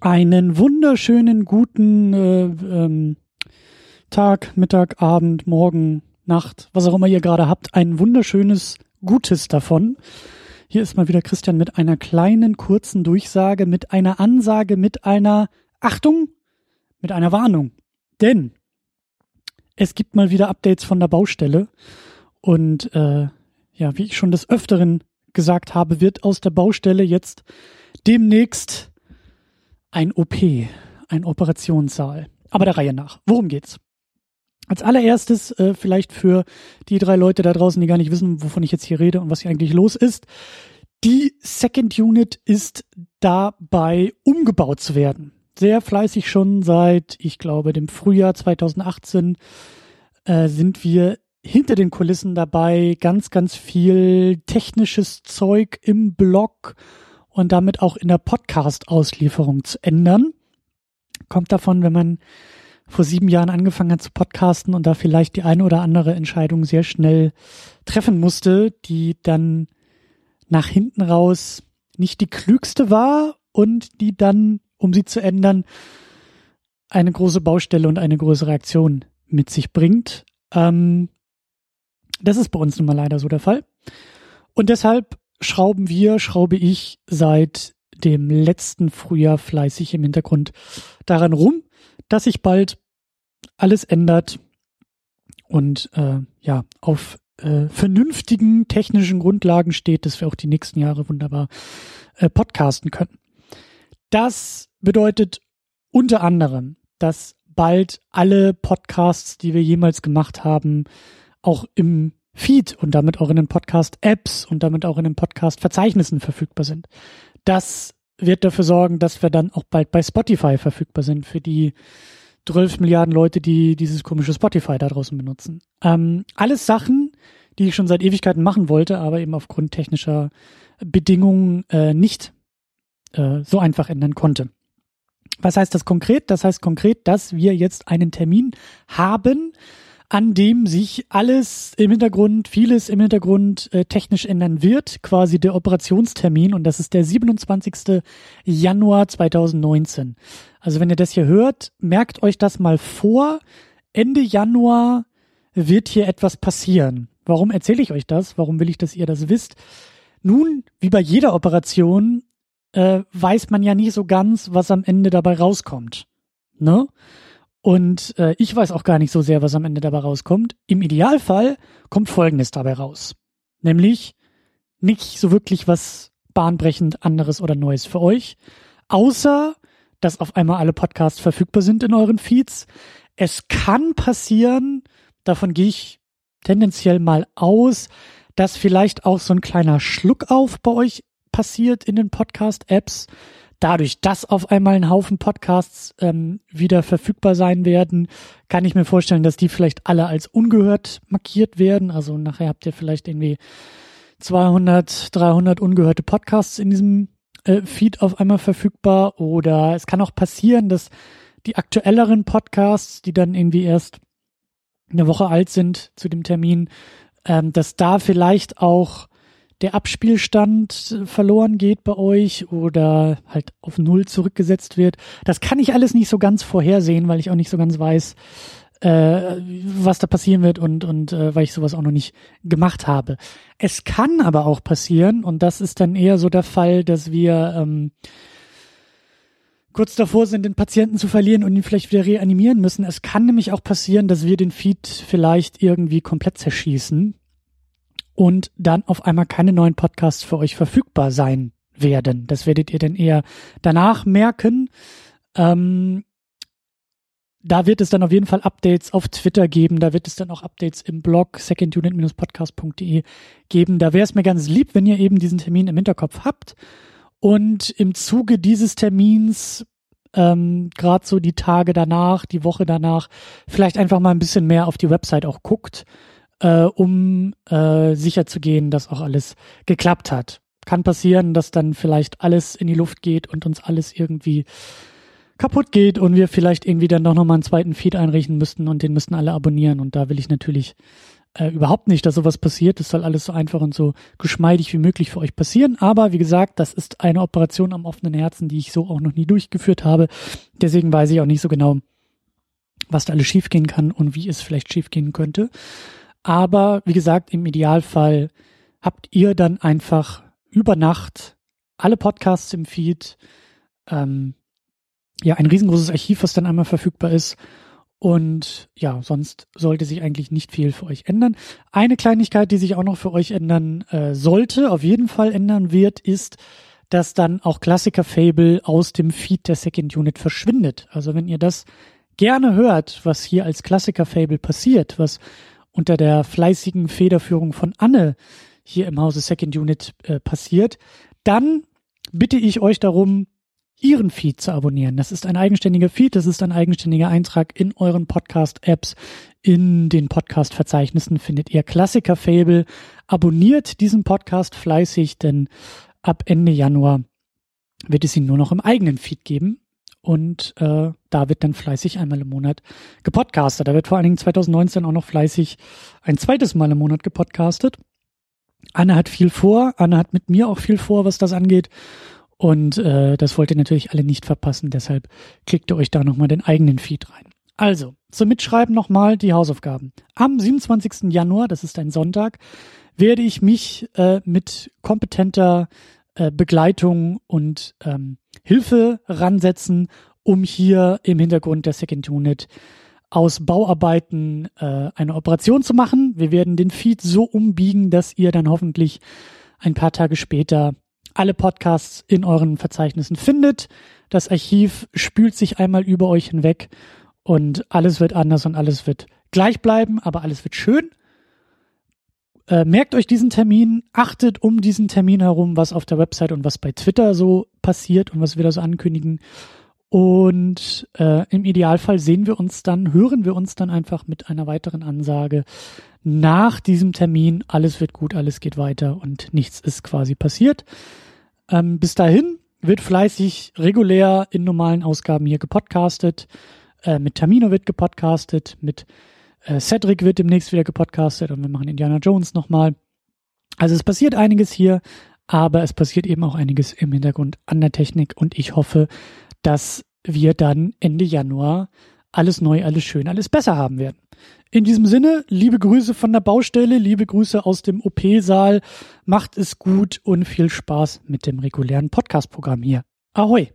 Einen wunderschönen guten äh, ähm, Tag, Mittag, Abend, Morgen, Nacht, was auch immer ihr gerade habt. Ein wunderschönes Gutes davon. Hier ist mal wieder Christian mit einer kleinen kurzen Durchsage, mit einer Ansage, mit einer Achtung, mit einer Warnung. Denn es gibt mal wieder Updates von der Baustelle und äh, ja, wie ich schon des Öfteren gesagt habe, wird aus der Baustelle jetzt demnächst ein OP, ein Operationssaal. Aber der Reihe nach. Worum geht's? Als allererstes, äh, vielleicht für die drei Leute da draußen, die gar nicht wissen, wovon ich jetzt hier rede und was hier eigentlich los ist. Die Second Unit ist dabei umgebaut zu werden. Sehr fleißig schon seit, ich glaube, dem Frühjahr 2018 äh, sind wir hinter den Kulissen dabei, ganz, ganz viel technisches Zeug im Blog und damit auch in der Podcast-Auslieferung zu ändern. Kommt davon, wenn man vor sieben Jahren angefangen hat zu podcasten und da vielleicht die eine oder andere Entscheidung sehr schnell treffen musste, die dann nach hinten raus nicht die klügste war und die dann, um sie zu ändern, eine große Baustelle und eine große Reaktion mit sich bringt. Ähm, das ist bei uns nun mal leider so der Fall. Und deshalb schrauben wir, schraube ich seit dem letzten Frühjahr fleißig im Hintergrund daran rum, dass sich bald alles ändert und äh, ja auf äh, vernünftigen technischen Grundlagen steht, dass wir auch die nächsten Jahre wunderbar äh, podcasten können. Das bedeutet unter anderem, dass bald alle Podcasts, die wir jemals gemacht haben, auch im Feed und damit auch in den Podcast-Apps und damit auch in den Podcast-Verzeichnissen verfügbar sind. Das wird dafür sorgen, dass wir dann auch bald bei Spotify verfügbar sind für die 12 Milliarden Leute, die dieses komische Spotify da draußen benutzen. Ähm, alles Sachen, die ich schon seit Ewigkeiten machen wollte, aber eben aufgrund technischer Bedingungen äh, nicht äh, so einfach ändern konnte. Was heißt das konkret? Das heißt konkret, dass wir jetzt einen Termin haben, an dem sich alles im Hintergrund, vieles im Hintergrund äh, technisch ändern wird, quasi der Operationstermin und das ist der 27. Januar 2019. Also wenn ihr das hier hört, merkt euch das mal vor. Ende Januar wird hier etwas passieren. Warum erzähle ich euch das? Warum will ich, dass ihr das wisst? Nun, wie bei jeder Operation, äh, weiß man ja nicht so ganz, was am Ende dabei rauskommt. Ne? Und äh, ich weiß auch gar nicht so sehr, was am Ende dabei rauskommt. Im Idealfall kommt Folgendes dabei raus. Nämlich nicht so wirklich was bahnbrechend anderes oder Neues für euch. Außer, dass auf einmal alle Podcasts verfügbar sind in euren Feeds. Es kann passieren, davon gehe ich tendenziell mal aus, dass vielleicht auch so ein kleiner Schluck auf bei euch passiert in den Podcast-Apps dadurch, dass auf einmal ein Haufen Podcasts ähm, wieder verfügbar sein werden, kann ich mir vorstellen, dass die vielleicht alle als ungehört markiert werden. Also nachher habt ihr vielleicht irgendwie 200, 300 ungehörte Podcasts in diesem äh, Feed auf einmal verfügbar. Oder es kann auch passieren, dass die aktuelleren Podcasts, die dann irgendwie erst eine Woche alt sind zu dem Termin, ähm, dass da vielleicht auch der Abspielstand verloren geht bei euch oder halt auf Null zurückgesetzt wird. Das kann ich alles nicht so ganz vorhersehen, weil ich auch nicht so ganz weiß, äh, was da passieren wird und, und äh, weil ich sowas auch noch nicht gemacht habe. Es kann aber auch passieren, und das ist dann eher so der Fall, dass wir ähm, kurz davor sind, den Patienten zu verlieren und ihn vielleicht wieder reanimieren müssen. Es kann nämlich auch passieren, dass wir den Feed vielleicht irgendwie komplett zerschießen und dann auf einmal keine neuen Podcasts für euch verfügbar sein werden. Das werdet ihr dann eher danach merken. Ähm, da wird es dann auf jeden Fall Updates auf Twitter geben. Da wird es dann auch Updates im Blog secondunit-podcast.de geben. Da wäre es mir ganz lieb, wenn ihr eben diesen Termin im Hinterkopf habt und im Zuge dieses Termins ähm, gerade so die Tage danach, die Woche danach, vielleicht einfach mal ein bisschen mehr auf die Website auch guckt äh, um äh, sicher zu gehen, dass auch alles geklappt hat. Kann passieren, dass dann vielleicht alles in die Luft geht und uns alles irgendwie kaputt geht und wir vielleicht irgendwie dann doch nochmal einen zweiten Feed einrichten müssten und den müssten alle abonnieren. Und da will ich natürlich äh, überhaupt nicht, dass sowas passiert. Das soll alles so einfach und so geschmeidig wie möglich für euch passieren. Aber wie gesagt, das ist eine Operation am offenen Herzen, die ich so auch noch nie durchgeführt habe. Deswegen weiß ich auch nicht so genau, was da alles schiefgehen kann und wie es vielleicht schiefgehen könnte. Aber wie gesagt, im Idealfall habt ihr dann einfach über Nacht alle Podcasts im Feed, ähm, ja, ein riesengroßes Archiv, was dann einmal verfügbar ist und ja, sonst sollte sich eigentlich nicht viel für euch ändern. Eine Kleinigkeit, die sich auch noch für euch ändern äh, sollte, auf jeden Fall ändern wird, ist, dass dann auch Klassiker Fable aus dem Feed der Second Unit verschwindet. Also wenn ihr das gerne hört, was hier als Klassiker Fable passiert, was unter der fleißigen Federführung von Anne hier im Hause Second Unit äh, passiert, dann bitte ich euch darum, Ihren Feed zu abonnieren. Das ist ein eigenständiger Feed, das ist ein eigenständiger Eintrag in euren Podcast-Apps. In den Podcast-Verzeichnissen findet ihr Klassiker Fable. Abonniert diesen Podcast fleißig, denn ab Ende Januar wird es ihn nur noch im eigenen Feed geben. Und äh, da wird dann fleißig einmal im Monat gepodcastet. Da wird vor allen Dingen 2019 auch noch fleißig ein zweites Mal im Monat gepodcastet. Anne hat viel vor. Anne hat mit mir auch viel vor, was das angeht. Und äh, das wollt ihr natürlich alle nicht verpassen, deshalb klickt ihr euch da nochmal den eigenen Feed rein. Also, zum Mitschreiben nochmal die Hausaufgaben. Am 27. Januar, das ist ein Sonntag, werde ich mich äh, mit kompetenter äh, Begleitung und ähm, Hilfe ransetzen, um hier im Hintergrund der Second Unit aus Bauarbeiten äh, eine Operation zu machen. Wir werden den Feed so umbiegen, dass ihr dann hoffentlich ein paar Tage später alle Podcasts in euren Verzeichnissen findet. Das Archiv spült sich einmal über euch hinweg und alles wird anders und alles wird gleich bleiben, aber alles wird schön. Äh, merkt euch diesen Termin, achtet um diesen Termin herum, was auf der Website und was bei Twitter so passiert und was wir da so ankündigen. Und äh, im Idealfall sehen wir uns dann, hören wir uns dann einfach mit einer weiteren Ansage nach diesem Termin. Alles wird gut, alles geht weiter und nichts ist quasi passiert. Ähm, bis dahin wird fleißig regulär in normalen Ausgaben hier gepodcastet. Äh, mit Tamino wird gepodcastet, mit äh, Cedric wird demnächst wieder gepodcastet und wir machen Indiana Jones nochmal. Also es passiert einiges hier, aber es passiert eben auch einiges im Hintergrund an der Technik und ich hoffe, dass wir dann Ende Januar alles neu, alles schön, alles besser haben werden. In diesem Sinne, liebe Grüße von der Baustelle, liebe Grüße aus dem OP-Saal. Macht es gut und viel Spaß mit dem regulären Podcast-Programm hier. Ahoi!